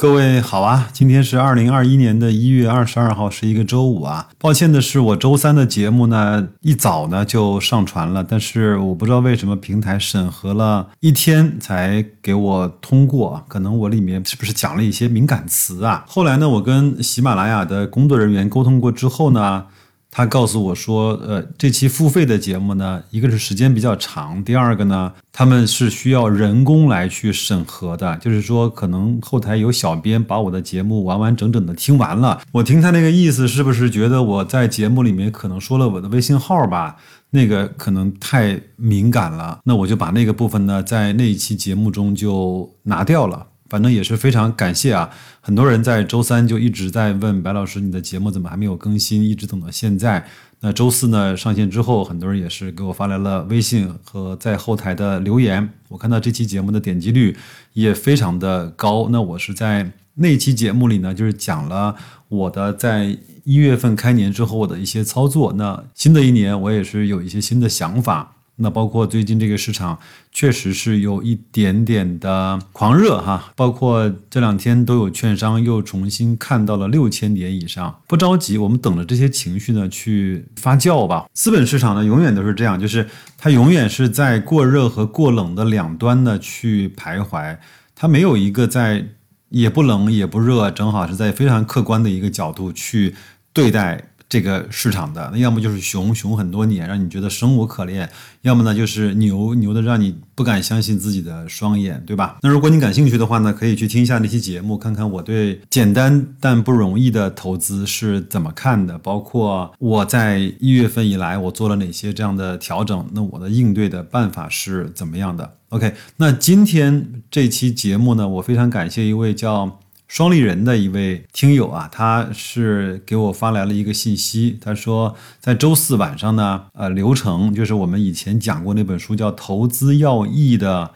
各位好啊，今天是二零二一年的一月二十二号，是一个周五啊。抱歉的是，我周三的节目呢一早呢就上传了，但是我不知道为什么平台审核了一天才给我通过，可能我里面是不是讲了一些敏感词啊？后来呢，我跟喜马拉雅的工作人员沟通过之后呢。他告诉我说，呃，这期付费的节目呢，一个是时间比较长，第二个呢，他们是需要人工来去审核的，就是说，可能后台有小编把我的节目完完整整的听完了。我听他那个意思，是不是觉得我在节目里面可能说了我的微信号吧？那个可能太敏感了，那我就把那个部分呢，在那一期节目中就拿掉了。反正也是非常感谢啊！很多人在周三就一直在问白老师，你的节目怎么还没有更新？一直等到现在。那周四呢上线之后，很多人也是给我发来了微信和在后台的留言。我看到这期节目的点击率也非常的高。那我是在那期节目里呢，就是讲了我的在一月份开年之后我的一些操作。那新的一年我也是有一些新的想法。那包括最近这个市场确实是有一点点的狂热哈，包括这两天都有券商又重新看到了六千点以上，不着急，我们等着这些情绪呢去发酵吧。资本市场呢永远都是这样，就是它永远是在过热和过冷的两端呢去徘徊，它没有一个在也不冷也不热，正好是在非常客观的一个角度去对待。这个市场的那要么就是熊熊很多年，让你觉得生无可恋；要么呢就是牛牛的让你不敢相信自己的双眼，对吧？那如果你感兴趣的话呢，可以去听一下那期节目，看看我对简单但不容易的投资是怎么看的，包括我在一月份以来我做了哪些这样的调整，那我的应对的办法是怎么样的？OK，那今天这期节目呢，我非常感谢一位叫。双立人的一位听友啊，他是给我发来了一个信息，他说在周四晚上呢，呃，刘成就是我们以前讲过那本书叫《投资要义》的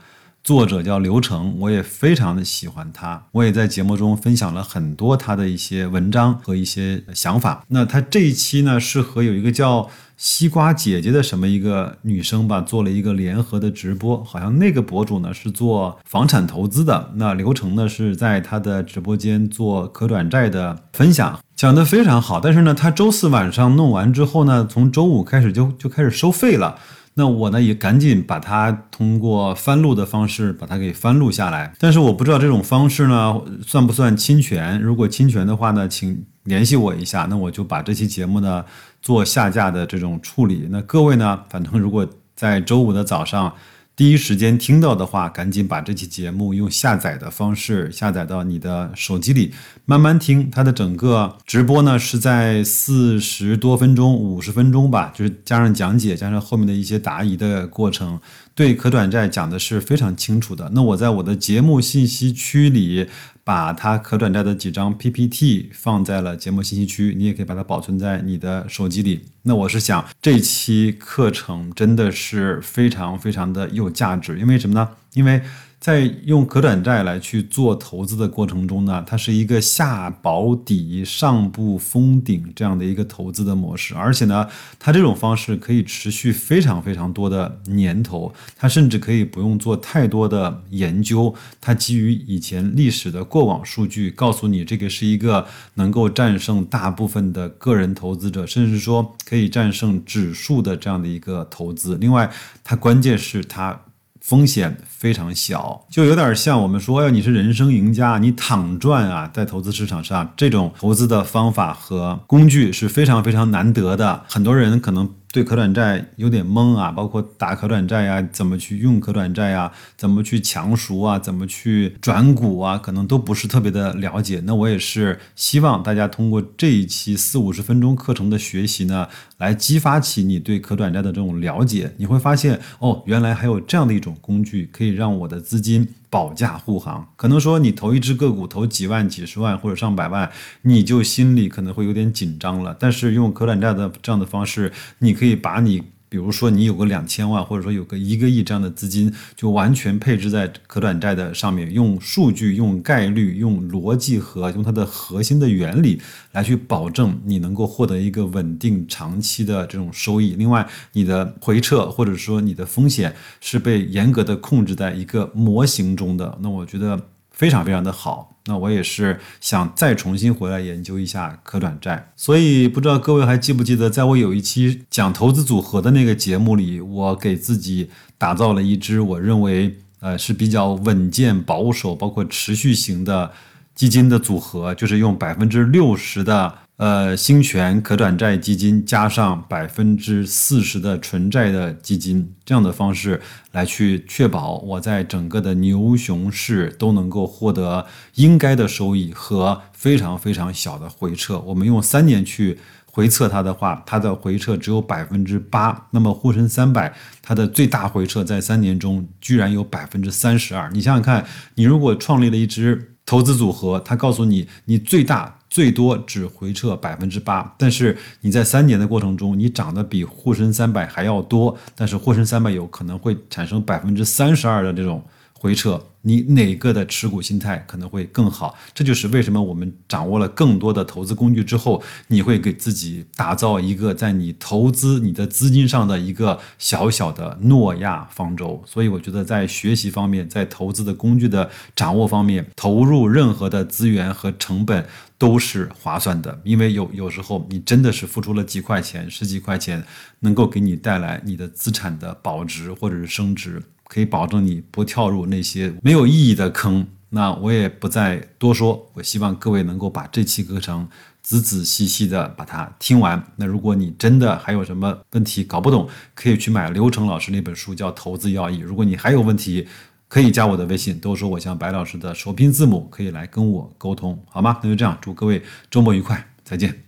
作者叫刘成，我也非常的喜欢他，我也在节目中分享了很多他的一些文章和一些想法。那他这一期呢，是和有一个叫。西瓜姐姐的什么一个女生吧，做了一个联合的直播，好像那个博主呢是做房产投资的，那刘成呢是在他的直播间做可转债的分享，讲得非常好。但是呢，他周四晚上弄完之后呢，从周五开始就就开始收费了。那我呢也赶紧把它通过翻录的方式把它给翻录下来，但是我不知道这种方式呢算不算侵权？如果侵权的话呢，请联系我一下，那我就把这期节目呢做下架的这种处理。那各位呢，反正如果在周五的早上。第一时间听到的话，赶紧把这期节目用下载的方式下载到你的手机里，慢慢听。它的整个直播呢是在四十多分钟、五十分钟吧，就是加上讲解，加上后面的一些答疑的过程。对可转债讲的是非常清楚的。那我在我的节目信息区里，把它可转债的几张 PPT 放在了节目信息区，你也可以把它保存在你的手机里。那我是想，这期课程真的是非常非常的有价值，因为什么呢？因为。在用可转债来去做投资的过程中呢，它是一个下保底、上不封顶这样的一个投资的模式，而且呢，它这种方式可以持续非常非常多的年头，它甚至可以不用做太多的研究，它基于以前历史的过往数据，告诉你这个是一个能够战胜大部分的个人投资者，甚至说可以战胜指数的这样的一个投资。另外，它关键是它。风险非常小，就有点像我们说，要你是人生赢家，你躺赚啊，在投资市场上，这种投资的方法和工具是非常非常难得的，很多人可能。对可转债有点懵啊，包括打可转债呀，怎么去用可转债呀，怎么去强赎啊，怎么去转股啊，可能都不是特别的了解。那我也是希望大家通过这一期四五十分钟课程的学习呢，来激发起你对可转债的这种了解。你会发现，哦，原来还有这样的一种工具，可以让我的资金。保驾护航，可能说你投一只个股投几万、几十万或者上百万，你就心里可能会有点紧张了。但是用可转债的这样的方式，你可以把你。比如说，你有个两千万，或者说有个一个亿这样的资金，就完全配置在可转债的上面，用数据、用概率、用逻辑和用它的核心的原理来去保证你能够获得一个稳定长期的这种收益。另外，你的回撤或者说你的风险是被严格的控制在一个模型中的。那我觉得。非常非常的好。那我也是想再重新回来研究一下可转债，所以不知道各位还记不记得，在我有一期讲投资组合的那个节目里，我给自己打造了一支我认为呃是比较稳健、保守，包括持续型的基金的组合，就是用百分之六十的。呃，兴权可转债基金加上百分之四十的纯债的基金，这样的方式来去确保我在整个的牛熊市都能够获得应该的收益和非常非常小的回撤。我们用三年去回测它的话，它的回撤只有百分之八。那么沪深三百它的最大回撤在三年中居然有百分之三十二。你想想看，你如果创立了一支投资组合，它告诉你你最大。最多只回撤百分之八，但是你在三年的过程中，你涨得比沪深三百还要多，但是沪深三百有可能会产生百分之三十二的这种回撤。你哪个的持股心态可能会更好？这就是为什么我们掌握了更多的投资工具之后，你会给自己打造一个在你投资你的资金上的一个小小的诺亚方舟。所以我觉得在学习方面，在投资的工具的掌握方面，投入任何的资源和成本都是划算的，因为有有时候你真的是付出了几块钱、十几块钱，能够给你带来你的资产的保值或者是升值。可以保证你不跳入那些没有意义的坑。那我也不再多说。我希望各位能够把这期课程仔仔细细的把它听完。那如果你真的还有什么问题搞不懂，可以去买刘成老师那本书，叫《投资要义》。如果你还有问题，可以加我的微信，都说我像白老师的首拼字母，可以来跟我沟通，好吗？那就这样，祝各位周末愉快，再见。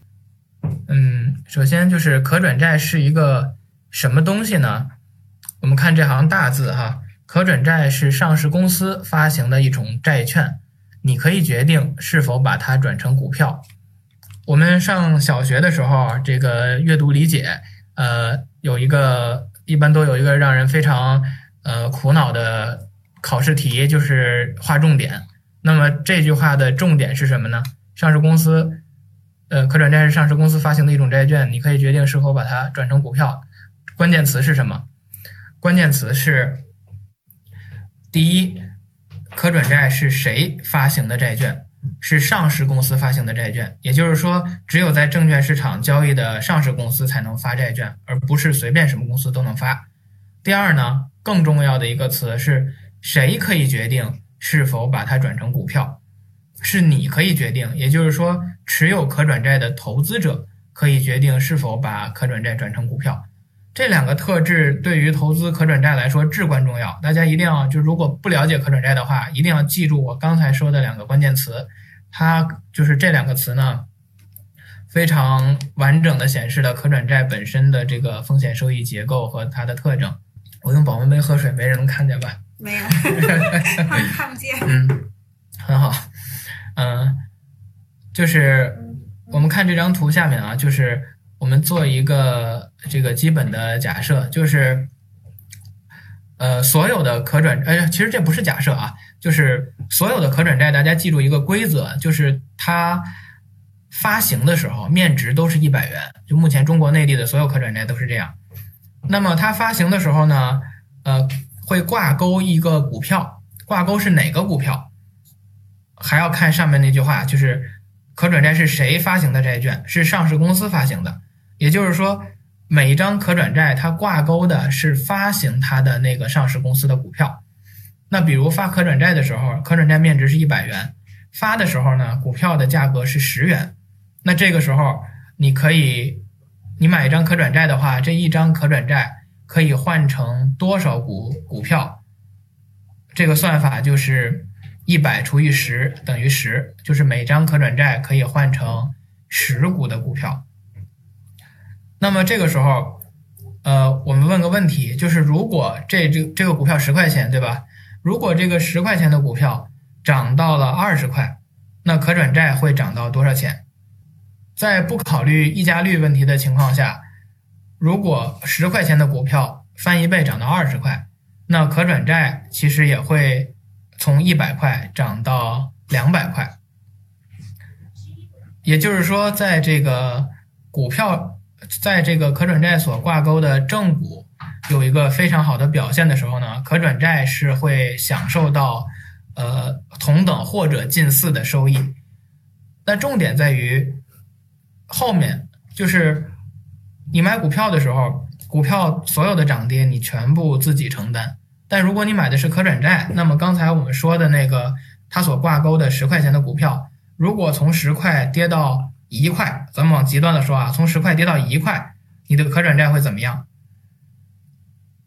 嗯，首先就是可转债是一个什么东西呢？我们看这行大字哈，可转债是上市公司发行的一种债券，你可以决定是否把它转成股票。我们上小学的时候，这个阅读理解，呃，有一个一般都有一个让人非常呃苦恼的考试题，就是划重点。那么这句话的重点是什么呢？上市公司，呃，可转债是上市公司发行的一种债券，你可以决定是否把它转成股票。关键词是什么？关键词是：第一，可转债是谁发行的债券？是上市公司发行的债券，也就是说，只有在证券市场交易的上市公司才能发债券，而不是随便什么公司都能发。第二呢，更重要的一个词是谁可以决定是否把它转成股票？是你可以决定，也就是说，持有可转债的投资者可以决定是否把可转债转成股票。这两个特质对于投资可转债来说至关重要，大家一定要就如果不了解可转债的话，一定要记住我刚才说的两个关键词，它就是这两个词呢，非常完整的显示了可转债本身的这个风险收益结构和它的特征。我用保温杯喝水，没人能看见吧？没有，看不见。嗯，很好。嗯，就是我们看这张图下面啊，就是。我们做一个这个基本的假设，就是，呃，所有的可转，哎，其实这不是假设啊，就是所有的可转债，大家记住一个规则，就是它发行的时候面值都是一百元，就目前中国内地的所有可转债都是这样。那么它发行的时候呢，呃，会挂钩一个股票，挂钩是哪个股票，还要看上面那句话，就是可转债是谁发行的债券，是上市公司发行的。也就是说，每一张可转债它挂钩的是发行它的那个上市公司的股票。那比如发可转债的时候，可转债面值是一百元，发的时候呢，股票的价格是十元。那这个时候，你可以，你买一张可转债的话，这一张可转债可以换成多少股股票？这个算法就是一百除以十等于十，就是每张可转债可以换成十股的股票。那么这个时候，呃，我们问个问题，就是如果这这这个股票十块钱，对吧？如果这个十块钱的股票涨到了二十块，那可转债会涨到多少钱？在不考虑溢价率问题的情况下，如果十块钱的股票翻一倍涨到二十块，那可转债其实也会从一百块涨到两百块。也就是说，在这个股票。在这个可转债所挂钩的正股有一个非常好的表现的时候呢，可转债是会享受到呃同等或者近似的收益。但重点在于后面，就是你买股票的时候，股票所有的涨跌你全部自己承担。但如果你买的是可转债，那么刚才我们说的那个它所挂钩的十块钱的股票，如果从十块跌到一块，咱们往极端的说啊，从十块跌到一块，你的可转债会怎么样？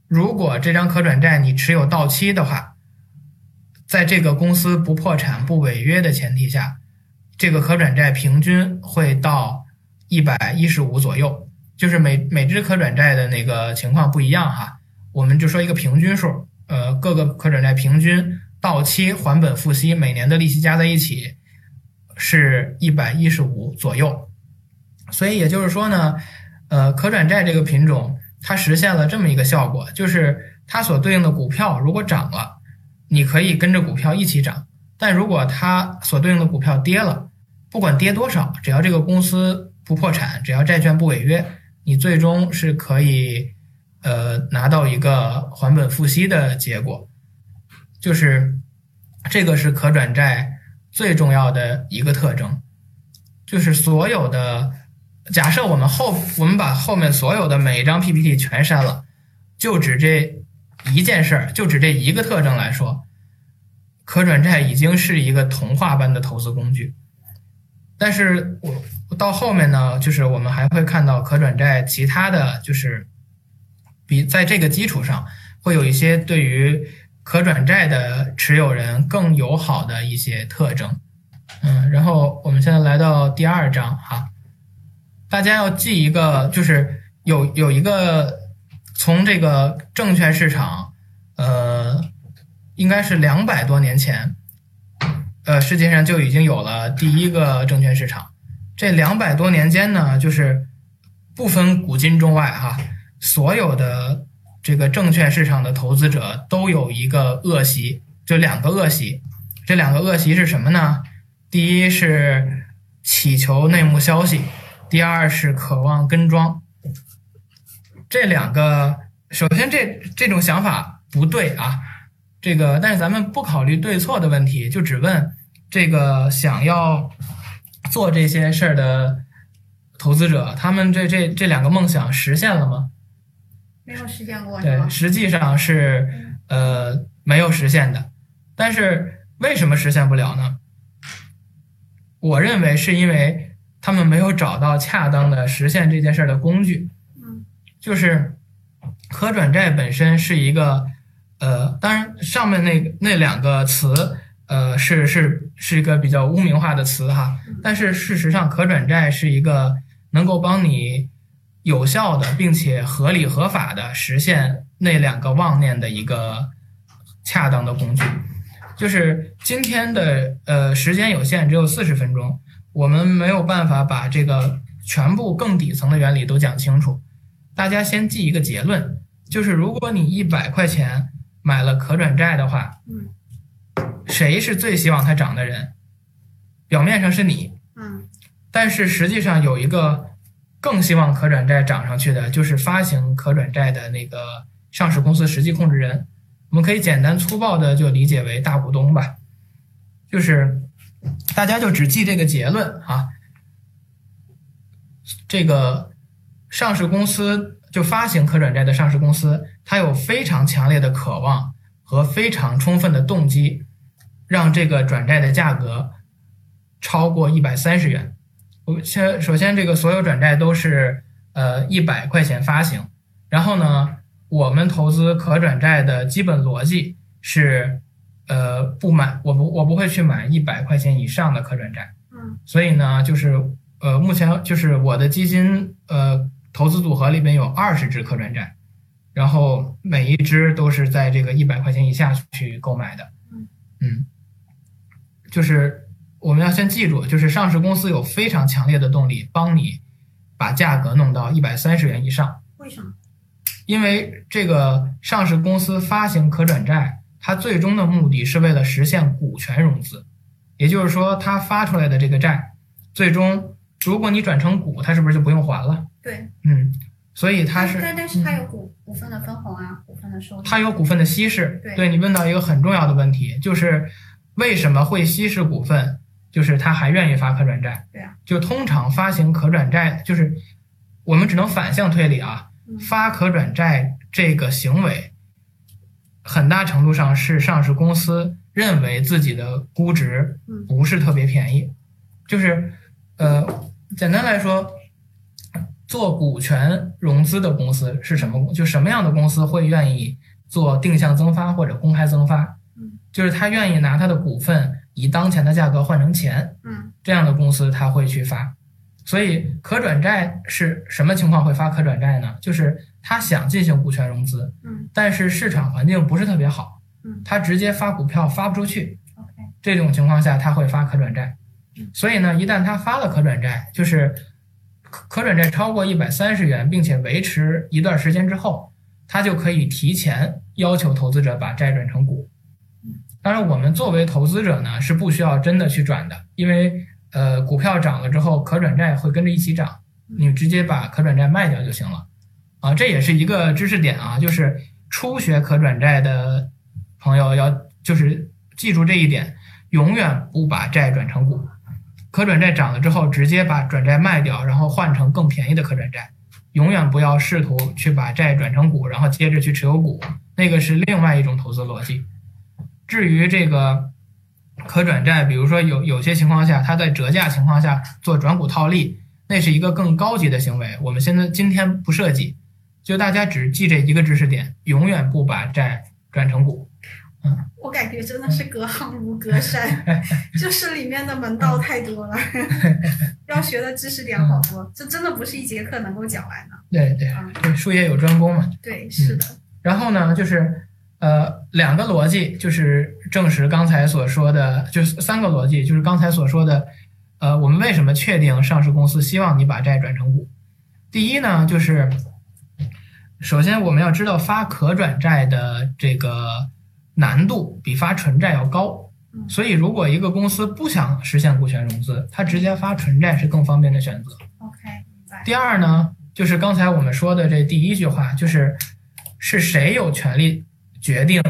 如果这张可转债你持有到期的话，在这个公司不破产不违约的前提下，这个可转债平均会到一百一十五左右，就是每每只可转债的那个情况不一样哈，我们就说一个平均数。呃，各个可转债平均到期还本付息，每年的利息加在一起是一百一十五左右。所以也就是说呢，呃，可转债这个品种它实现了这么一个效果，就是它所对应的股票如果涨了，你可以跟着股票一起涨；但如果它所对应的股票跌了，不管跌多少，只要这个公司不破产，只要债券不违约，你最终是可以。呃，拿到一个还本付息的结果，就是这个是可转债最重要的一个特征，就是所有的假设我们后我们把后面所有的每一张 PPT 全删了，就指这一件事儿，就指这一个特征来说，可转债已经是一个童话般的投资工具。但是我到后面呢，就是我们还会看到可转债其他的就是。比在这个基础上，会有一些对于可转债的持有人更友好的一些特征。嗯，然后我们现在来到第二章哈，大家要记一个，就是有有一个从这个证券市场，呃，应该是两百多年前，呃，世界上就已经有了第一个证券市场。这两百多年间呢，就是不分古今中外哈。所有的这个证券市场的投资者都有一个恶习，就两个恶习。这两个恶习是什么呢？第一是祈求内幕消息，第二是渴望跟庄。这两个，首先这这种想法不对啊。这个，但是咱们不考虑对错的问题，就只问这个想要做这些事儿的投资者，他们这这这两个梦想实现了吗？没有实现过，对，实际上是呃没有实现的。但是为什么实现不了呢？我认为是因为他们没有找到恰当的实现这件事儿的工具。嗯，就是可转债本身是一个呃，当然上面那那两个词呃是是是一个比较污名化的词哈。但是事实上，可转债是一个能够帮你。有效的，并且合理合法的实现那两个妄念的一个恰当的工具，就是今天的呃时间有限，只有四十分钟，我们没有办法把这个全部更底层的原理都讲清楚。大家先记一个结论，就是如果你一百块钱买了可转债的话，嗯，谁是最希望它涨的人？表面上是你，嗯，但是实际上有一个。更希望可转债涨上去的，就是发行可转债的那个上市公司实际控制人。我们可以简单粗暴的就理解为大股东吧。就是大家就只记这个结论啊。这个上市公司就发行可转债的上市公司，它有非常强烈的渴望和非常充分的动机，让这个转债的价格超过一百三十元。先首先，这个所有转债都是呃一百块钱发行，然后呢，我们投资可转债的基本逻辑是，呃，不买，我不我不会去买一百块钱以上的可转债，嗯，所以呢，就是呃，目前就是我的基金呃投资组合里边有二十只可转债，然后每一只都是在这个一百块钱以下去购买的，嗯。嗯，就是。我们要先记住，就是上市公司有非常强烈的动力帮你把价格弄到一百三十元以上。为什么？因为这个上市公司发行可转债，它最终的目的是为了实现股权融资，也就是说，它发出来的这个债，最终如果你转成股，它是不是就不用还了？对，嗯，所以它是，但但是它有股股份的分红啊，股份的收益。它有股份的稀释。对，对你问到一个很重要的问题，就是。为什么会稀释股份？就是他还愿意发可转债。对啊，就通常发行可转债，就是我们只能反向推理啊，嗯发可转债这个行为，很大程度上是上市公司认为自己的估值嗯不是特别便宜，就是呃，简单来说，做股权融资的公司是什么？就什么样的公司会愿意做定向增发或者公开增发？嗯，就是他愿意拿他的股份以当前的价格换成钱，嗯这样的公司他会去发。所以可转债是什么情况会发可转债呢？就是他想进行股权融资，嗯但是市场环境不是特别好嗯，他直接发股票发不出去，，OK，这种情况下他会发可转债嗯。所以呢，一旦他发了可转债，就是可可转债超过一百三十元，并且维持一段时间之后，他就可以提前要求投资者把债转成股。当然，我们作为投资者呢，是不需要真的去转的，因为呃，股票涨了之后，可转债会跟着一起涨，你直接把可转债卖掉就行了。啊，这也是一个知识点啊，就是初学可转债的朋友要就是记住这一点，永远不把债转成股。可转债涨了之后，直接把转债卖掉，然后换成更便宜的可转债。永远不要试图去把债转成股，然后接着去持有股，那个是另外一种投资逻辑。至于这个可转债，比如说有有些情况下，它在折价情况下做转股套利，那是一个更高级的行为。我们现在今天不涉及，就大家只记这一个知识点，永远不把债转成股。嗯我感觉真的是隔行如隔山，就是里面的门道太多了，要学的知识点好多，这真的不是一节课能够讲完的。对对嗯，对，术业有专攻嘛。对，是的，然后呢，就是呃两个逻辑，就是证实刚才所说的，就是三个逻辑，就是刚才所说的，呃，我们为什么确定上市公司希望你把债转成股？第一呢，就是首先我们要知道发可转债的这个难度比发纯债要高，嗯所以如果一个公司不想实现股权融资，它直接发纯债是更方便的选择。OK，第二呢，就是刚才我们说的这第一句话，就是是谁有权利决定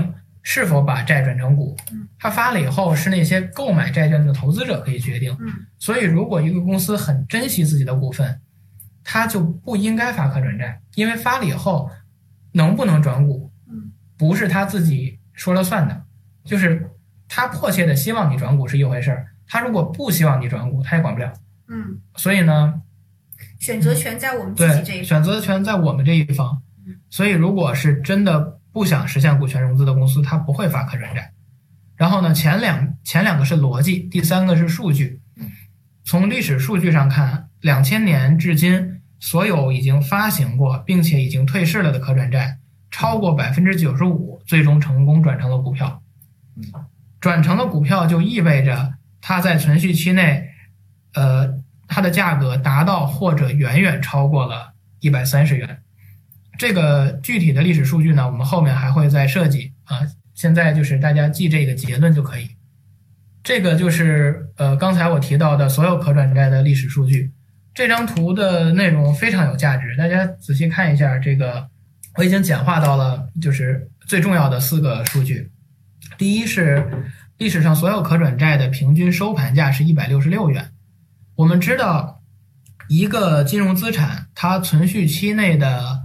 是否把债转成股嗯？他发了以后，是那些购买债券的投资者可以决定。嗯所以，如果一个公司很珍惜自己的股份，他就不应该发可转债，因为发了以后能不能转股嗯，不是他自己说了算的，就是他迫切的希望你转股是一回事儿，他如果不希望你转股，他也管不了。嗯，所以呢，选择权在我们自己这，一方。选择权在我们这一方嗯。所以，如果是真的不想实现股权融资的公司，它不会发可转债。然后呢，前两前两个是逻辑，第三个是数据。从历史数据上看，两千年至今，所有已经发行过并且已经退市了的可转债，超过百分之九十五最终成功转成了股票。转成了股票就意味着它在存续期内，呃，它的价格达到或者远远超过了一百三十元。这个具体的历史数据呢，我们后面还会再设计啊。现在就是大家记这个结论就可以。这个就是呃刚才我提到的所有可转债的历史数据。这张图的内容非常有价值，大家仔细看一下。这个我已经简化到了就是最重要的四个数据。第一是历史上所有可转债的平均收盘价是一百六十六元。我们知道，一个金融资产它存续期内的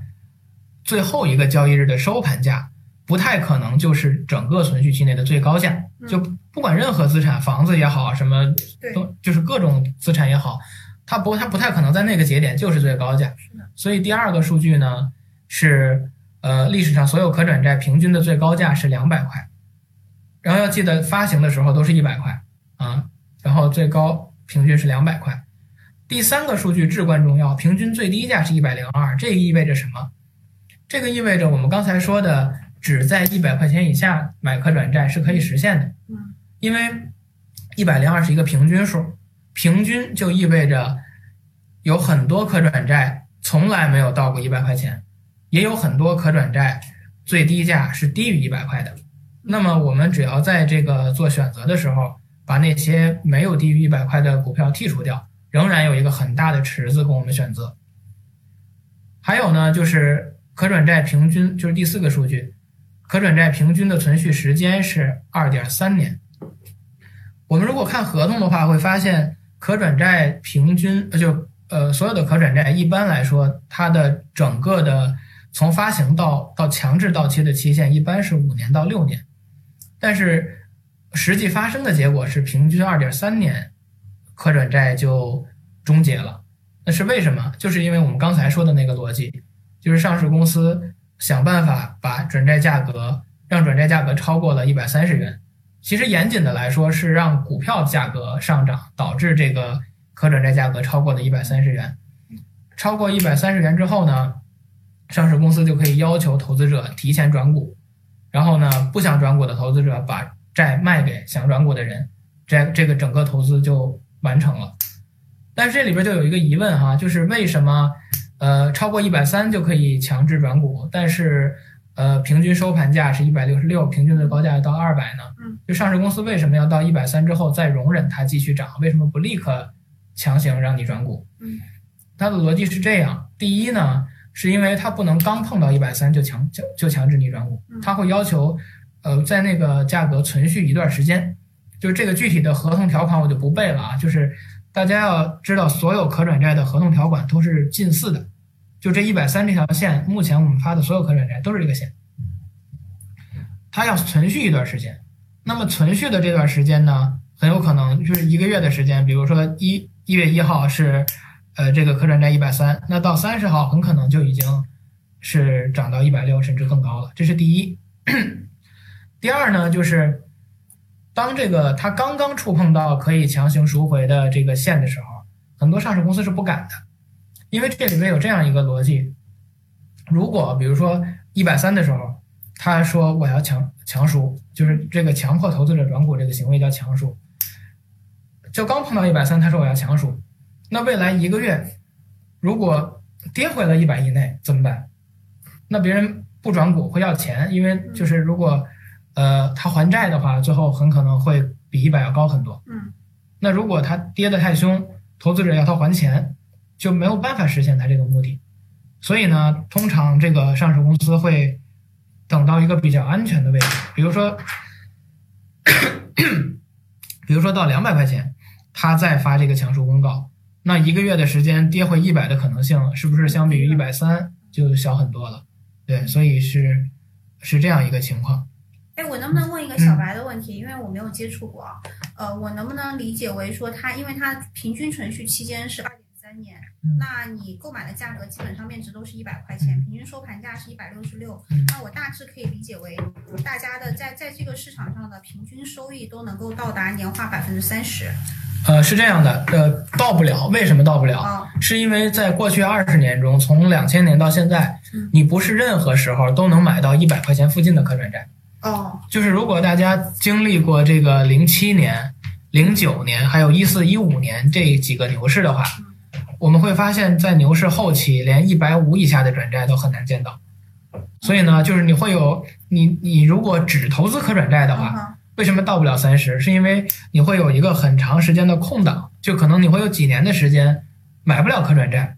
最后一个交易日的收盘价，不太可能就是整个存续期内的最高价。嗯就不管任何资产，房子也好，什么对，都就是各种资产也好，它不它不太可能在那个节点就是最高价。所以第二个数据呢是呃历史上所有可转债平均的最高价是两百块，然后要记得发行的时候都是一百块啊，然后最高平均是两百块。第三个数据至关重要，平均最低价是一百零二，这意味着什么？这个意味着我们刚才说的只在一百块钱以下买可转债是可以实现的。嗯因为一百零二是一个平均数，平均就意味着有很多可转债从来没有到过一百块钱，也有很多可转债最低价是低于一百块的。那么我们只要在这个做选择的时候，把那些没有低于一百块的股票剔除掉，仍然有一个很大的池子供我们选择。还有呢，就是可转债平均，就是第四个数据，可转债平均的存续时间是二点三年。我们如果看合同的话，会发现可转债平均就呃所有的可转债一般来说，它的整个的从发行到到强制到期的期限一般是五年到六年，但是实际发生的结果是平均二点三年，可转债就终结了。那是为什么？就是因为我们刚才说的那个逻辑，就是上市公司想办法把转债价格让转债价格超过了一百三十元。其实严谨的来说，是让股票价格上涨，导致这个可转债价格超过了一百三十元。超过一百三十元之后呢，上市公司就可以要求投资者提前转股，然后呢，不想转股的投资者把债卖给想转股的人，这这个整个投资就完成了。但是这里边就有一个疑问哈，就是为什么呃超过一百三就可以强制转股，但是呃平均收盘价是一百六十六，平均的高价要到二百呢？嗯，就上市公司为什么要到一百三之后再容忍它继续涨？为什么不立刻强行让你转股？嗯，它的逻辑是这样：第一呢，是因为它不能刚碰到一百三就强就就强制你转股，它会要求呃在那个价格存续一段时间。就是这个具体的合同条款我就不背了啊，就是。大家要知道，所有可转债的合同条款都是近似的，就这一百三这条线，目前我们发的所有可转债都是这个线。它要存续一段时间，那么存续的这段时间呢，很有可能就是一个月的时间。比如说一一月一号是，呃，这个可转债一百三，那到三十号很可能就已经是涨到一百六甚至更高了。这是第一。第二呢，就是。当这个他刚刚触碰到可以强行赎回的这个线的时候，很多上市公司是不敢的，因为这里面有这样一个逻辑：如果比如说一百三的时候，他说我要强强赎，就是这个强迫投资者转股这个行为叫强赎，就刚碰到一百三，他说我要强赎，那未来一个月如果跌回了一百以内怎么办？那别人不转股会要钱，因为就是如果。呃，他还债的话，最后很可能会比一百要高很多。嗯，那如果他跌得太凶，投资者要他还钱，就没有办法实现他这个目的。所以呢，通常这个上市公司会等到一个比较安全的位置，比如说，比如说到两百块钱，他再发这个强赎公告，那一个月的时间跌回一百的可能性，是不是相比于一百三就小很多了？对，所以是是这样一个情况。哎，我能不能问一个小白的问题？因为我没有接触过，呃，我能不能理解为说，它因为它平均存续期间是二点三年，那你购买的价格基本上面值都是一百块钱，平均收盘价是一百六十六，那我大致可以理解为，大家的在在这个市场上的平均收益都能够到达年化百分之三十。呃，是这样的，呃，到不了，为什么到不了？是因为在过去二十年中，从两千年到现在，你不是任何时候都能买到一百块钱附近的可转债。哦，就是如果大家经历过这个零七年、零九年，还有一四一五年这几个牛市的话，我们会发现，在牛市后期，连一百五以下的转债都很难见到。所以呢，就是你会有你你如果只投资可转债的话，为什么到不了三十？是因为你会有一个很长时间的空档，就可能你会有几年的时间买不了可转债。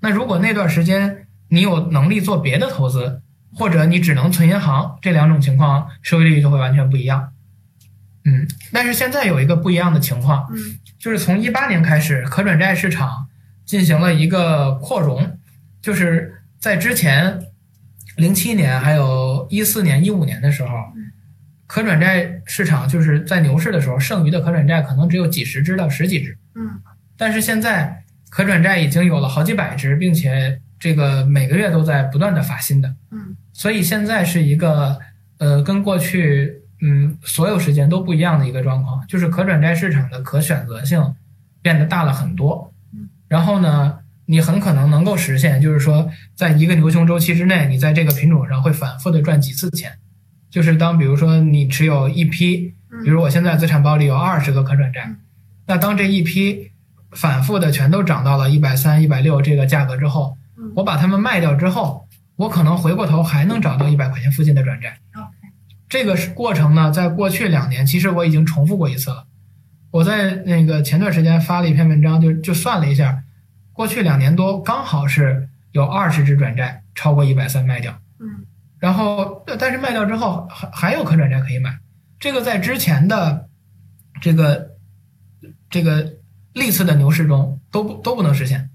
那如果那段时间你有能力做别的投资。或者你只能存银行，这两种情况收益率就会完全不一样。嗯，但是现在有一个不一样的情况，嗯，就是从一八年开始，可转债市场进行了一个扩容，就是在之前零七年还有一四年、一五年的时候，可转债市场就是在牛市的时候，剩余的可转债可能只有几十只到十几只，嗯，但是现在可转债已经有了好几百只，并且这个每个月都在不断的发新的，嗯。所以现在是一个，呃，跟过去嗯所有时间都不一样的一个状况，就是可转债市场的可选择性变得大了很多。然后呢，你很可能能够实现，就是说，在一个牛熊周期之内，你在这个品种上会反复的赚几次钱。就是当比如说你持有一批，比如我现在资产包里有二十个可转债，那当这一批反复的全都涨到了一百三、一百六这个价格之后，我把它们卖掉之后。我可能回过头还能找到一百块钱附近的转债。这个过程呢，在过去两年，其实我已经重复过一次了。我在那个前段时间发了一篇文章，就就算了一下，过去两年多刚好是有二十只转债超过一百三卖掉。嗯。然后，但是卖掉之后还还有可转债可以买。这个在之前的这个这个历次的牛市中都不都不能实现，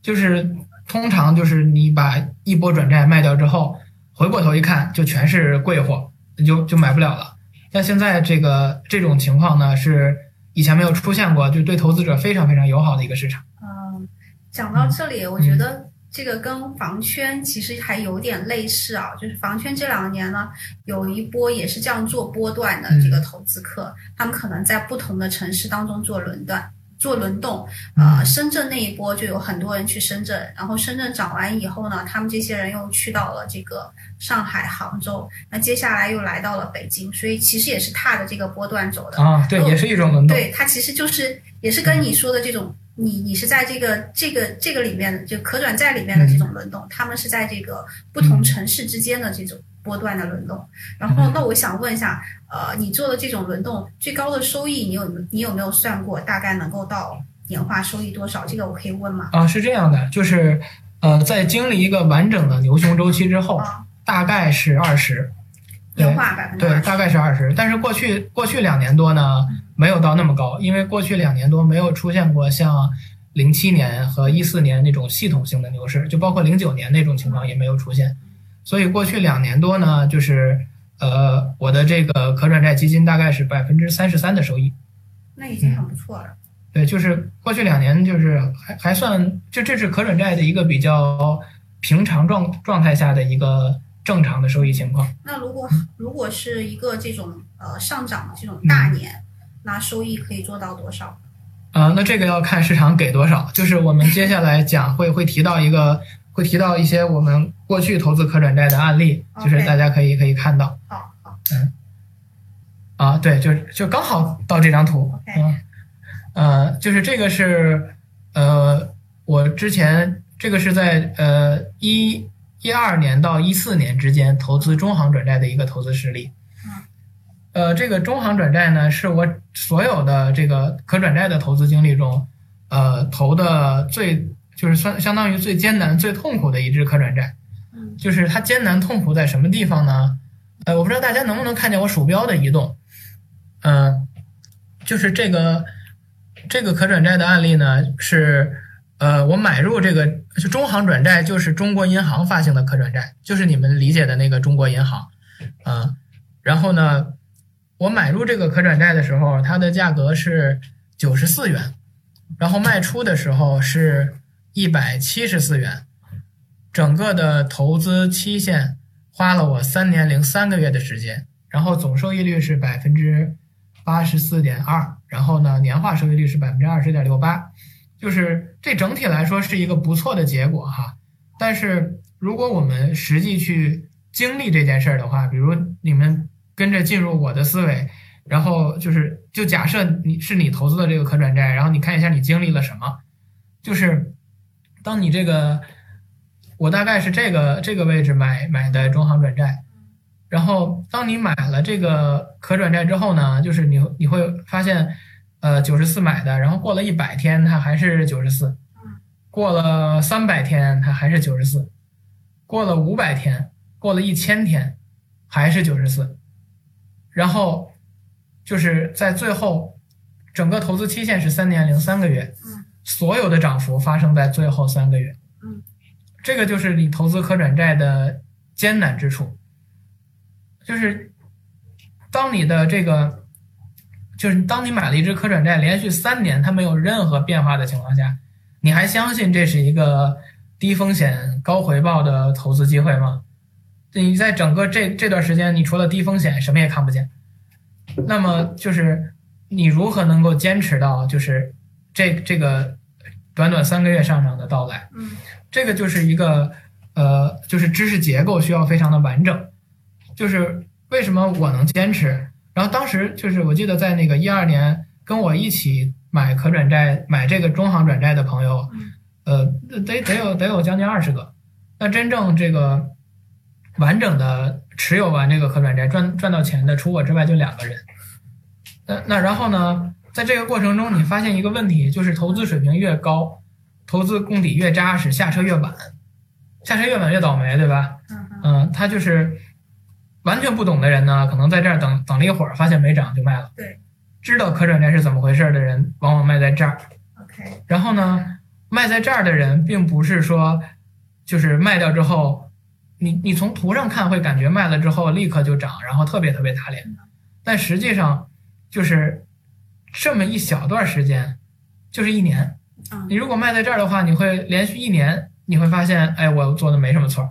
就是通常就是你把一波转债卖掉之后，回过头一看就全是贵货，就就买不了了。但现在这个这种情况呢，是以前没有出现过，就对投资者非常非常友好的一个市场。嗯，讲到这里，我觉得这个跟房圈其实还有点类似啊，就是房圈这两年呢，有一波也是这样做波段的这个投资客，他们可能在不同的城市当中做轮段。做轮动，呃，深圳那一波就有很多人去深圳，然后深圳涨完以后呢，他们这些人又去到了这个上海、杭州，那接下来又来到了北京，所以其实也是踏着这个波段走的。啊，对，也是一种轮动，对，它其实就是也是跟你说的这种，你你是在这个这个这个里面的，就可转债里面的这种轮动，他们是在这个不同城市之间的这种。波段的轮动，然后那我想问一下，呃，你做的这种轮动最高的收益，你有你有没有算过？大概能够到年化收益多少？这个我可以问吗？啊，是这样的，就是呃，在经历一个完整的牛熊周期之后，大概是二十，年化百分之对，大概是二十。但是过去过去两年多呢，没有到那么高，因为过去两年多没有出现过像零七年和一四年那种系统性的牛市，就包括零九年那种情况也没有出现。所以过去两年多呢，就是呃，我的这个可转债基金大概是百分之三十三的收益，那已经很不错了。对，就是过去两年就是还还算，就这是可转债的一个比较平常状状态下的一个正常的收益情况。那如果如果是一个这种呃上涨的这种大年，那收益可以做到多少？啊，那这个要看市场给多少。就是我们接下来讲会会提到一个。会提到一些我们过去投资可转债的案例，就是大家可以可以看到。好，好，嗯，啊，对，就就刚好到这张图，嗯，呃，就是这个是呃，我之前这个是在呃一一二年到一四年之间投资中行转债的一个投资实例。呃，这个中行转债呢，是我所有的这个可转债的投资经历中，呃，投的最。就是相相当于最艰难、最痛苦的一支可转债，就是它艰难痛苦在什么地方呢？呃，我不知道大家能不能看见我鼠标的移动，嗯，就是这个这个可转债的案例呢，是呃，我买入这个就中行转债，就是中国银行发行的可转债，就是你们理解的那个中国银行，啊，然后呢，我买入这个可转债的时候，它的价格是九十四元，然后卖出的时候是。一百七十四元，整个的投资期限花了我三年零三个月的时间，然后总收益率是百分之八十四点二，然后呢，年化收益率是百分之二十点六八，就是这整体来说是一个不错的结果哈。但是如果我们实际去经历这件事儿的话，比如你们跟着进入我的思维，然后就是就假设你是你投资的这个可转债，然后你看一下你经历了什么，就是。当你这个，我大概是这个这个位置买买的中行转债，然后当你买了这个可转债之后呢，就是你你会发现，呃，九十四买的，然后过了一百天它还是九十四，过了三百天它还是九十四，过了五百天，过了一千天，还是九十四，然后就是在最后，整个投资期限是三年零三个月。所有的涨幅发生在最后三个月，嗯，这个就是你投资可转债的艰难之处，就是当你的这个，就是当你买了一只可转债，连续三年它没有任何变化的情况下，你还相信这是一个低风险高回报的投资机会吗？你在整个这这段时间，你除了低风险什么也看不见，那么就是你如何能够坚持到就是？这这个短短三个月上涨的到来，嗯，这个就是一个呃，就是知识结构需要非常的完整。就是为什么我能坚持？然后当时就是我记得在那个一二年跟我一起买可转债、买这个中行转债的朋友，呃，得得有得有将近二十个。那真正这个完整的持有完这个可转债赚赚到钱的，除我之外就两个人。那那然后呢？在这个过程中，你发现一个问题，就是投资水平越高，投资功底越扎实，下车越晚，下车越晚越倒霉，对吧？嗯，他就是完全不懂的人呢，可能在这儿等等了一会儿，发现没涨就卖了。对，知道可转债是怎么回事的人，往往卖在这儿。OK，然后呢，卖在这儿的人，并不是说就是卖掉之后，你你从图上看会感觉卖了之后立刻就涨，然后特别特别打脸，但实际上就是这么一小段时间，就是一年。嗯你如果卖在这儿的话，你会连续一年，你会发现，哎，我做的没什么错儿，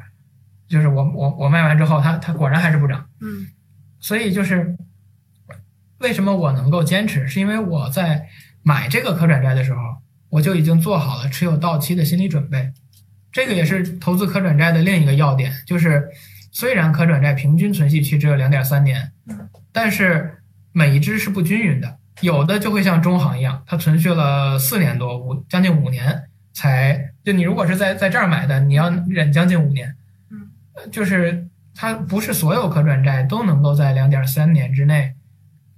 就是我我我卖完之后，它它果然还是不涨。嗯所以就是为什么我能够坚持，是因为我在买这个可转债的时候，我就已经做好了持有到期的心理准备。这个也是投资可转债的另一个要点，就是虽然可转债平均存续期只有两点三年，但是每一只是不均匀的，有的就会像中行一样，它存续了四年多五将近五年才，就你如果是在在这儿买的，你要忍将近五年，嗯。呃，就是它不是所有可转债都能够在两点三年之内，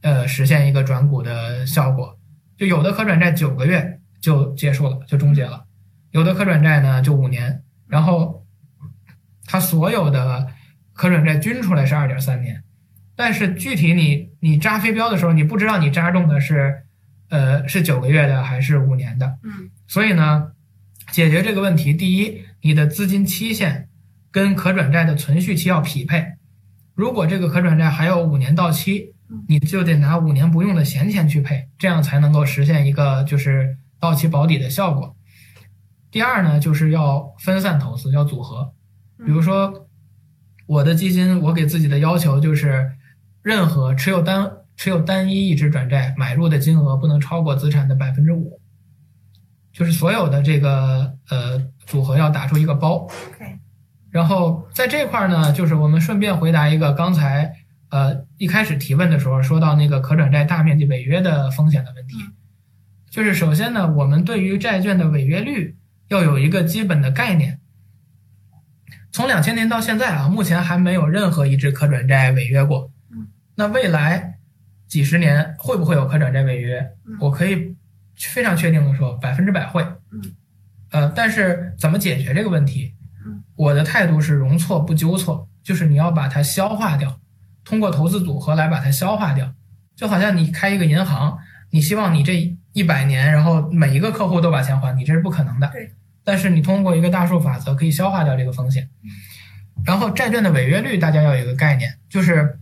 呃，实现一个转股的效果。就有的可转债九个月就结束了，就终结了；有的可转债呢就五年，然后它所有的可转债均出来是二点三年，但是具体你你扎飞镖的时候，你不知道你扎中的是呃是九个月的还是五年的。嗯所以呢，解决这个问题，第一，你的资金期限跟可转债的存续期要匹配。如果这个可转债还有五年到期，你就得拿五年不用的闲钱去配，这样才能够实现一个就是到期保底的效果。第二呢，就是要分散投资，要组合。比如说，我的基金，我给自己的要求就是，任何持有单持有单一一只转债买入的金额不能超过资产的百分之五。就是所有的这个呃组合要打出一个包。OK，然后在这块儿呢，就是我们顺便回答一个刚才呃一开始提问的时候说到那个可转债大面积违约的风险的问题。就是首先呢，我们对于债券的违约率要有一个基本的概念。从两千年到现在啊，目前还没有任何一只可转债违约过。那未来几十年会不会有可转债违约？我可以非常确定的说，百分之百会。呃，但是怎么解决这个问题？我的态度是容错不纠错，就是你要把它消化掉，通过投资组合来把它消化掉。就好像你开一个银行，你希望你这一百年，然后每一个客户都把钱还你，这是不可能的。对。但是你通过一个大数法则可以消化掉这个风险。然后债券的违约率，大家要有一个概念，就是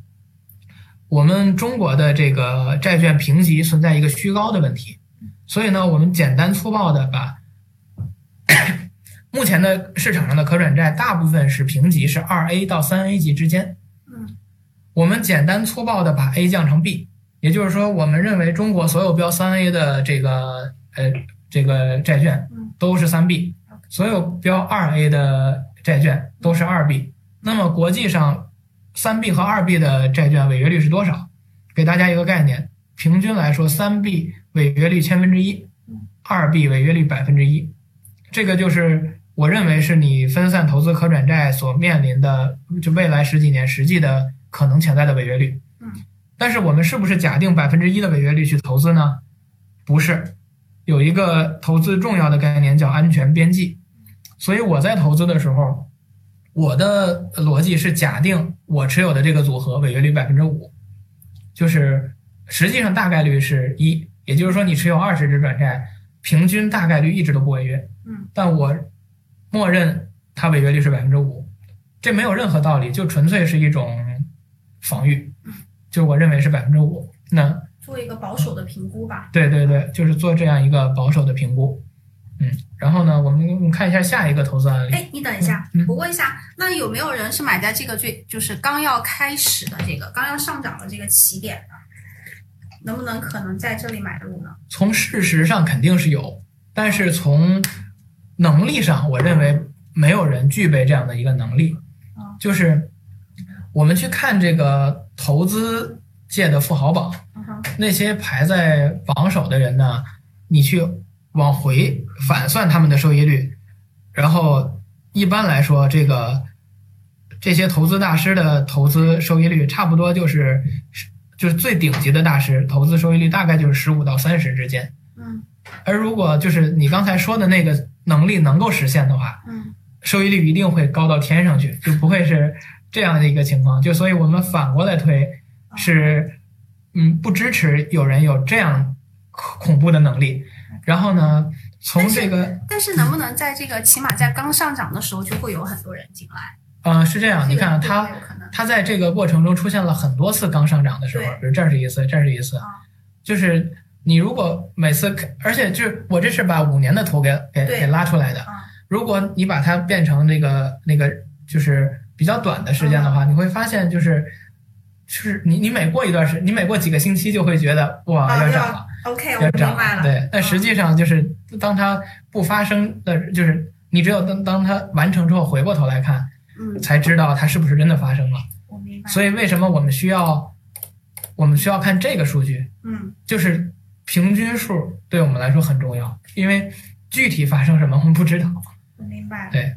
我们中国的这个债券评级存在一个虚高的问题，所以呢，我们简单粗暴的把 目前的市场上的可转债大部分是评级是二 A 到三 A 级之间。嗯，我们简单粗暴的把 A 降成 B，也就是说，我们认为中国所有标三 A 的这个呃这个债券都是三 B，所有标二 A 的债券都是二 B。那么国际上三 B 和二 B 的债券违约率是多少？给大家一个概念，平均来说，三 B 违约率千分之一，二 B 违约率百分之一。这个就是我认为是你分散投资可转债所面临的，就未来十几年实际的可能潜在的违约率。嗯，但是我们是不是假定百分之一的违约率去投资呢？不是，有一个投资重要的概念叫安全边际。所以我在投资的时候，我的逻辑是假定我持有的这个组合违约率百分之五，就是实际上大概率是一，也就是说你持有二十只转债，平均大概率一直都不违约。嗯，但我默认它违约率是百分之五，这没有任何道理，就纯粹是一种防御，就我认为是百分之五。那做一个保守的评估吧。对对对，就是做这样一个保守的评估。嗯，然后呢，我们我们看一下下一个投资案例。哎，你等一下嗯，我问一下，那有没有人是买在这个最就是刚要开始的这个刚要上涨的这个起点的？能不能可能在这里买入呢？从事实上肯定是有，但是从能力上，我认为没有人具备这样的一个能力嗯。就是我们去看这个投资界的富豪榜，嗯，那些排在榜首的人呢，你去往回反算他们的收益率，然后一般来说，这个这些投资大师的投资收益率差不多就是就是最顶级的大师投资收益率大概就是十五到三十之间。嗯而如果就是你刚才说的那个能力能够实现的话，嗯收益率一定会高到天上去，就不会是这样的一个情况。就所以我们反过来推，是嗯不支持有人有这样恐怖的能力。然后呢，从这个但是能不能在这个起码在刚上涨的时候就会有很多人进来？呃是这样，你看这个它它在这个过程中出现了很多次刚上涨的时候，比如这儿是一次，这儿是一次。啊，就是你如果每次，而且就是我这是把五年的图给给给拉出来的，啊，如果你把它变成那个那个就是比较短的时间的话，你会发现就是就是你你每过一段时，你每过几个星期就会觉得哇啊要涨了。OK，我明白了。对，但实际上就是当它不发生的，就是你只有当当它完成之后回过头来看，嗯，才知道它是不是真的发生了。我明白。所以为什么我们需要我们需要看这个数据？嗯，就是平均数对我们来说很重要，因为具体发生什么我们不知道。我明白了。对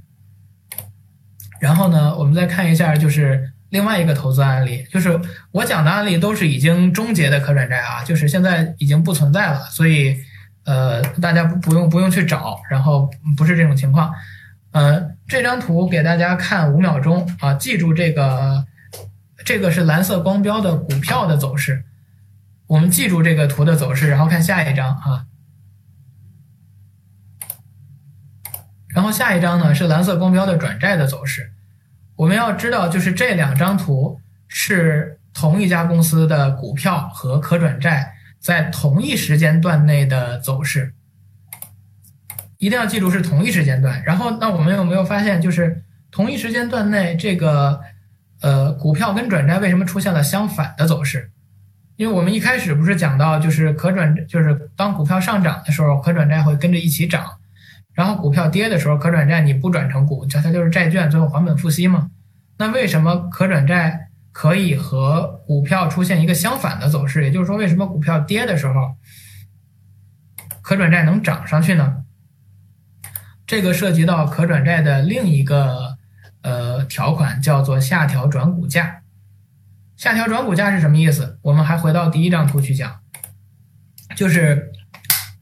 然后呢，我们再看一下就是另外一个投资案例，就是我讲的案例都是已经终结的可转债啊，就是现在已经不存在了，所以呃大家不不用不用去找，然后不是这种情况。呃，这张图给大家看五秒钟啊，记住这个这个是蓝色光标的股票的走势，我们记住这个图的走势，然后看下一张啊。然后下一张呢是蓝色光标的转债的走势。我们要知道，就是这两张图是同一家公司的股票和可转债在同一时间段内的走势，一定要记住是同一时间段。然后，那我们有没有发现，就是同一时间段内这个呃股票跟转债为什么出现了相反的走势？因为我们一开始不是讲到，就是可转，就是当股票上涨的时候，可转债会跟着一起涨。然后股票跌的时候，可转债你不转成股，它它就是债券，最后还本付息嘛。那为什么可转债可以和股票出现一个相反的走势？也就是说，为什么股票跌的时候，可转债能涨上去呢？这个涉及到可转债的另一个呃条款，叫做下调转股价。下调转股价是什么意思？我们还回到第一张图去讲，就是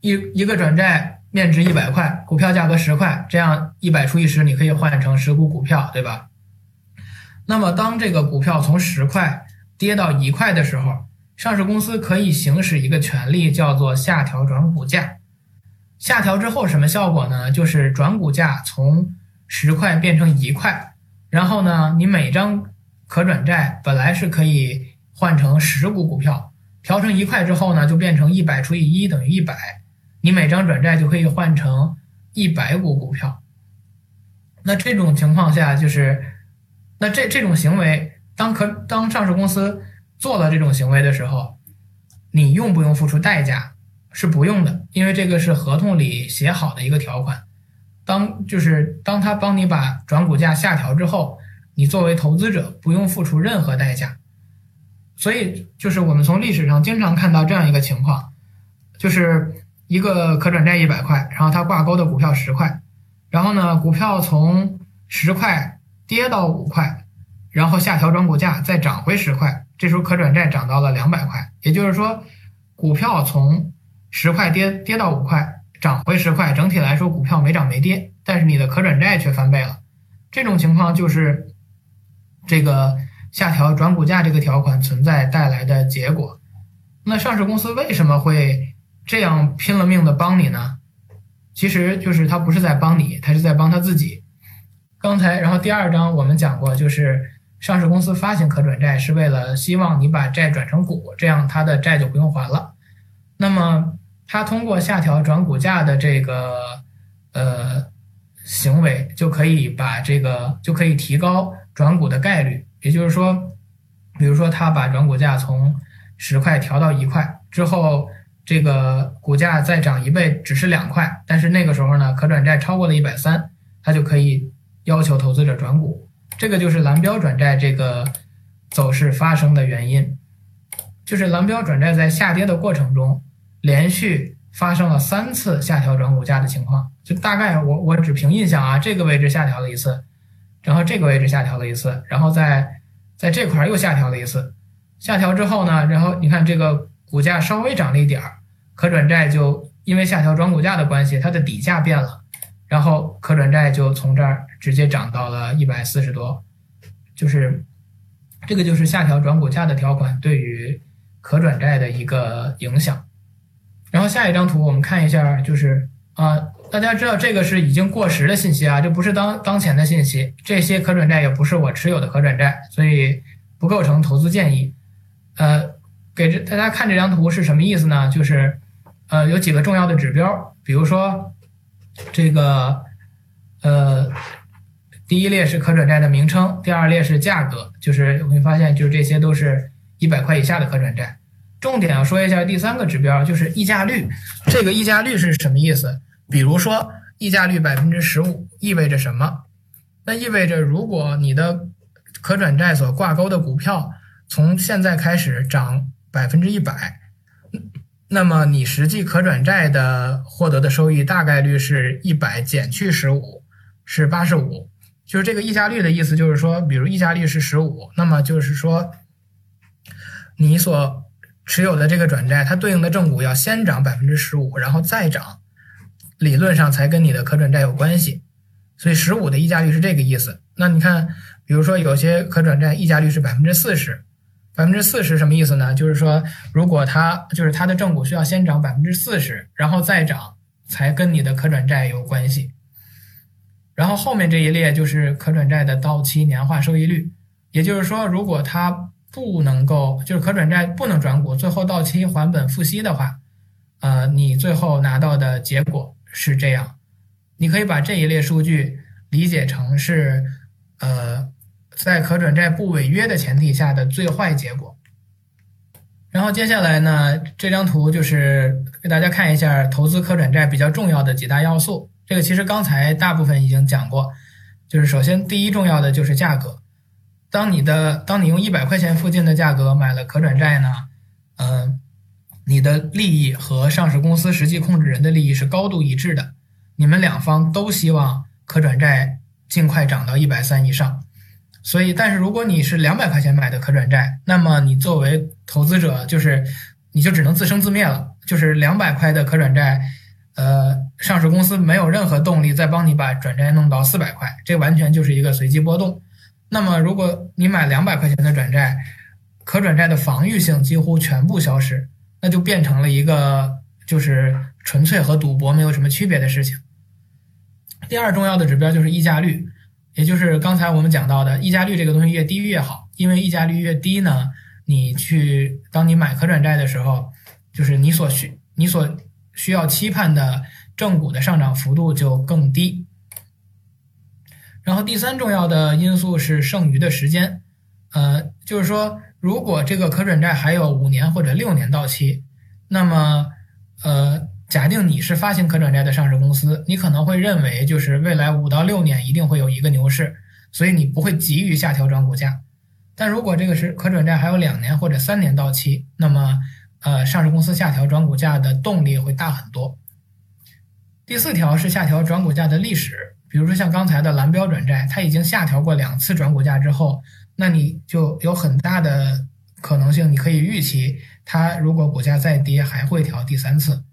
一一个转债。面值一百块，股票价格十块，这样一百除以十，你可以换成十股股票，对吧？那么当这个股票从十块跌到一块的时候，上市公司可以行使一个权利，叫做下调转股价。下调之后什么效果呢？就是转股价从十块变成一块，然后呢，你每张可转债本来是可以换成十股股票，调成一块之后呢，就变成一百除以一等于一百。你每张转债就可以换成一百股股票，那这种情况下就是，那这这种行为，当可当上市公司做了这种行为的时候，你用不用付出代价？是不用的，因为这个是合同里写好的一个条款。当就是当他帮你把转股价下调之后，你作为投资者不用付出任何代价。所以就是我们从历史上经常看到这样一个情况，就是。一个可转债一百块，然后它挂钩的股票十块，然后呢，股票从十块跌到五块，然后下调转股价再涨回十块，这时候可转债涨到了两百块，也就是说，股票从十块跌跌到五块，涨回十块，整体来说股票没涨没跌，但是你的可转债却翻倍了，这种情况就是这个下调转股价这个条款存在带来的结果。那上市公司为什么会？这样拼了命的帮你呢，其实就是他不是在帮你，他是在帮他自己。刚才，然后第二章我们讲过，就是上市公司发行可转债是为了希望你把债转成股，这样他的债就不用还了。那么他通过下调转股价的这个呃行为，就可以把这个就可以提高转股的概率。也就是说，比如说他把转股价从十块调到一块之后。这个股价再涨一倍只是两块，但是那个时候呢，可转债超过了一百三，它就可以要求投资者转股。这个就是蓝标转债这个走势发生的原因，就是蓝标转债在下跌的过程中，连续发生了三次下调转股价的情况。就大概我我只凭印象啊，这个位置下调了一次，然后这个位置下调了一次，然后在在这块又下调了一次。下调之后呢，然后你看这个。股价稍微涨了一点儿，可转债就因为下调转股价的关系，它的底价变了，然后可转债就从这儿直接涨到了一百四十多，就是这个就是下调转股价的条款对于可转债的一个影响。然后下一张图我们看一下，就是啊，大家知道这个是已经过时的信息啊，这不是当当前的信息，这些可转债也不是我持有的可转债，所以不构成投资建议。呃，给这大家看这张图是什么意思呢？就是呃有几个重要的指标，比如说这个呃。第一列是可转债的名称，第二列是价格，就是会发现，就是这些都是一百块以下的可转债。重点要说一下第三个指标，就是溢价率。这个溢价率是什么意思？比如说，溢价率百分之十五意味着什么？那意味着，如果你的可转债所挂钩的股票从现在开始涨百分之一百，那么你实际可转债的获得的收益大概率是一百减去十五，是八十五。就是这个溢价率的意思，就是说，比如溢价率是十五，那么就是说，你所持有的这个转债，它对应的正股要先涨百分之十五，然后再涨，理论上才跟你的可转债有关系。所以十五的溢价率是这个意思。那你看，比如说有些可转债溢价率是百分之四十，百分之四十什么意思呢？就是说，如果它就是它的正股需要先涨百分之四十，然后再涨，才跟你的可转债有关系。然后后面这一列就是可转债的到期年化收益率，也就是说，如果它不能够，就是可转债不能转股，最后到期还本付息的话，呃，你最后拿到的结果是这样。你可以把这一列数据理解成是，呃，在可转债不违约的前提下的最坏结果。然后接下来呢，这张图就是给大家看一下投资可转债比较重要的几大要素。这个其实刚才大部分已经讲过，就是首先第一重要的就是价格。当你的当你用一百块钱附近的价格买了可转债呢，嗯，你的利益和上市公司实际控制人的利益是高度一致的，你们两方都希望可转债尽快涨到一百三以上。所以，但是如果你是两百块钱买的可转债，那么你作为投资者就是你就只能自生自灭了，就是两百块的可转债。呃，上市公司没有任何动力再帮你把转债弄到四百块，这完全就是一个随机波动。那么，如果你买两百块钱的转债，可转债的防御性几乎全部消失，那就变成了一个就是纯粹和赌博没有什么区别的事情。第二重要的指标就是溢价率，也就是刚才我们讲到的溢价率这个东西越低越好，因为溢价率越低呢，你去当你买可转债的时候，就是你所需你所。需要期盼的正股的上涨幅度就更低。然后第三重要的因素是剩余的时间，呃，就是说，如果这个可转债还有五年或者六年到期，那么，呃，假定你是发行可转债的上市公司，你可能会认为就是未来五到六年一定会有一个牛市，所以你不会急于下调转股价。但如果这个是可转债还有两年或者三年到期，那么呃，上市公司下调转股价的动力会大很多。第四条是下调转股价的历史，比如说像刚才的蓝标转债，它已经下调过两次转股价之后，那你就有很大的可能性，你可以预期它如果股价再跌还会调第三次，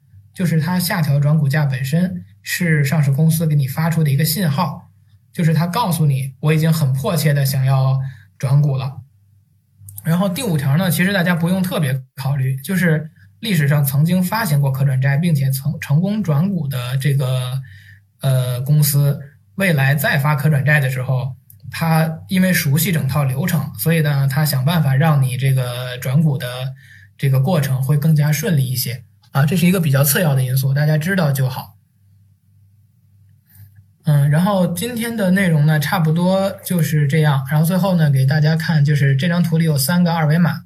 就是它下调转股价本身是上市公司给你发出的一个信号，就是它告诉你我已经很迫切的想要转股了。然后第五条呢，其实大家不用特别考虑，就是历史上曾经发行过可转债并且成成功转股的这个呃公司，未来再发可转债的时候，他因为熟悉整套流程，所以呢，他想办法让你这个转股的这个过程会更加顺利一些啊，这是一个比较次要的因素，大家知道就好。嗯，然后今天的内容呢，差不多就是这样。然后最后呢，给大家看，就是这张图里有三个二维码。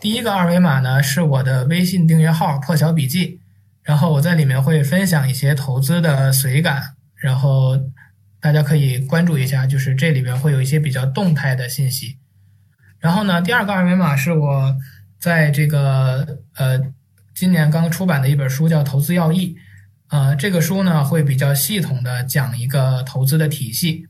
第一个二维码呢，是我的微信订阅号“破晓笔记”，然后我在里面会分享一些投资的随感，然后大家可以关注一下，就是这里边会有一些比较动态的信息。然后呢，第二个二维码是我在这个呃今年刚出版的一本书，叫《投资要义》。呃，这个书呢会比较系统的讲一个投资的体系。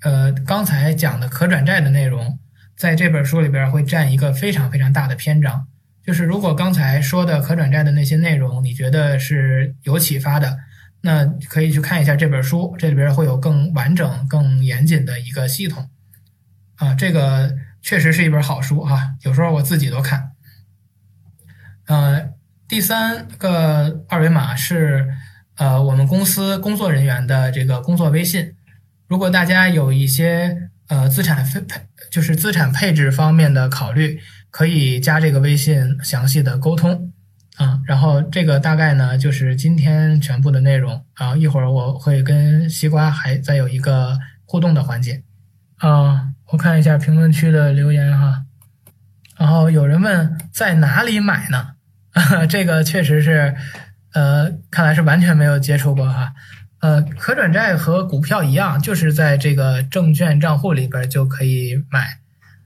呃，刚才讲的可转债的内容，在这本书里边会占一个非常非常大的篇章。就是如果刚才说的可转债的那些内容你觉得是有启发的，那可以去看一下这本书，这里边会有更完整、更严谨的一个系统。啊，这个确实是一本好书哈，有时候我自己都看。呃，第三个二维码是呃我们公司工作人员的这个工作微信。如果大家有一些呃资产配配就是资产配置方面的考虑，可以加这个微信详细的沟通啊。然后这个大概呢就是今天全部的内容啊。一会儿我会跟西瓜还再有一个互动的环节啊。我看一下评论区的留言哈。然后有人问在哪里买呢？这个确实是，呃，看来是完全没有接触过哈。呃，可转债和股票一样，就是在这个证券账户里边就可以买。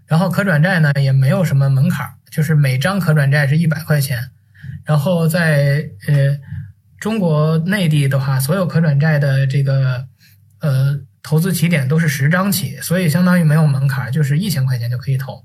然后可转债呢也没有什么门槛，就是每张可转债是一百块钱。然后在呃中国内地的话，所有可转债的这个呃投资起点都是十张起，所以相当于没有门槛，就是一千块钱就可以投。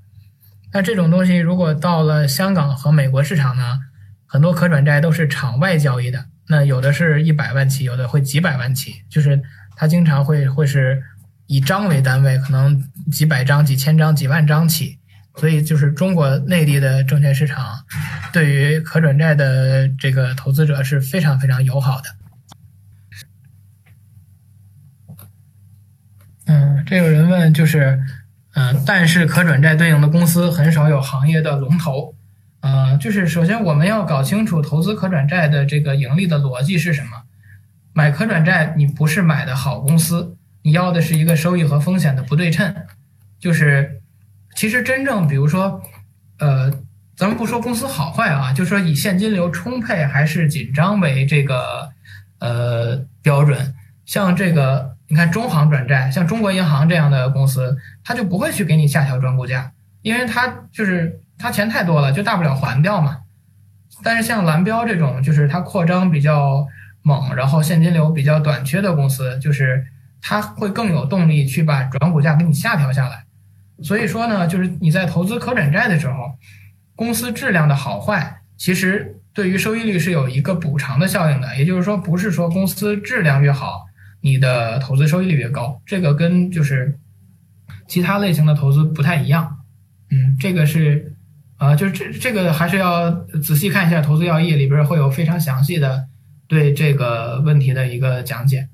那这种东西如果到了香港和美国市场呢，很多可转债都是场外交易的。那有的是一百万起，有的会几百万起，就是它经常会会是以张为单位，可能几百张、几千张、几万张起。所以就是中国内地的证券市场对于可转债的这个投资者是非常非常友好的。嗯，这有人问就是。嗯，但是可转债对应的公司很少有行业的龙头，呃，就是首先我们要搞清楚投资可转债的这个盈利的逻辑是什么。买可转债，你不是买的好公司，你要的是一个收益和风险的不对称。就是其实真正，比如说，呃，咱们不说公司好坏啊，就说以现金流充沛还是紧张为这个呃标准，像这个。你看中行转债，像中国银行这样的公司，他就不会去给你下调转股价，因为他就是他钱太多了，就大不了还掉嘛。但是像蓝标这种，就是它扩张比较猛，然后现金流比较短缺的公司，就是它会更有动力去把转股价给你下调下来。所以说呢，就是你在投资可转债的时候，公司质量的好坏，其实对于收益率是有一个补偿的效应的。也就是说，不是说公司质量越好。你的投资收益率越高，这个跟就是其他类型的投资不太一样。嗯，这个是啊，就是这这个还是要仔细看一下投资要义里边会有非常详细的对这个问题的一个讲解。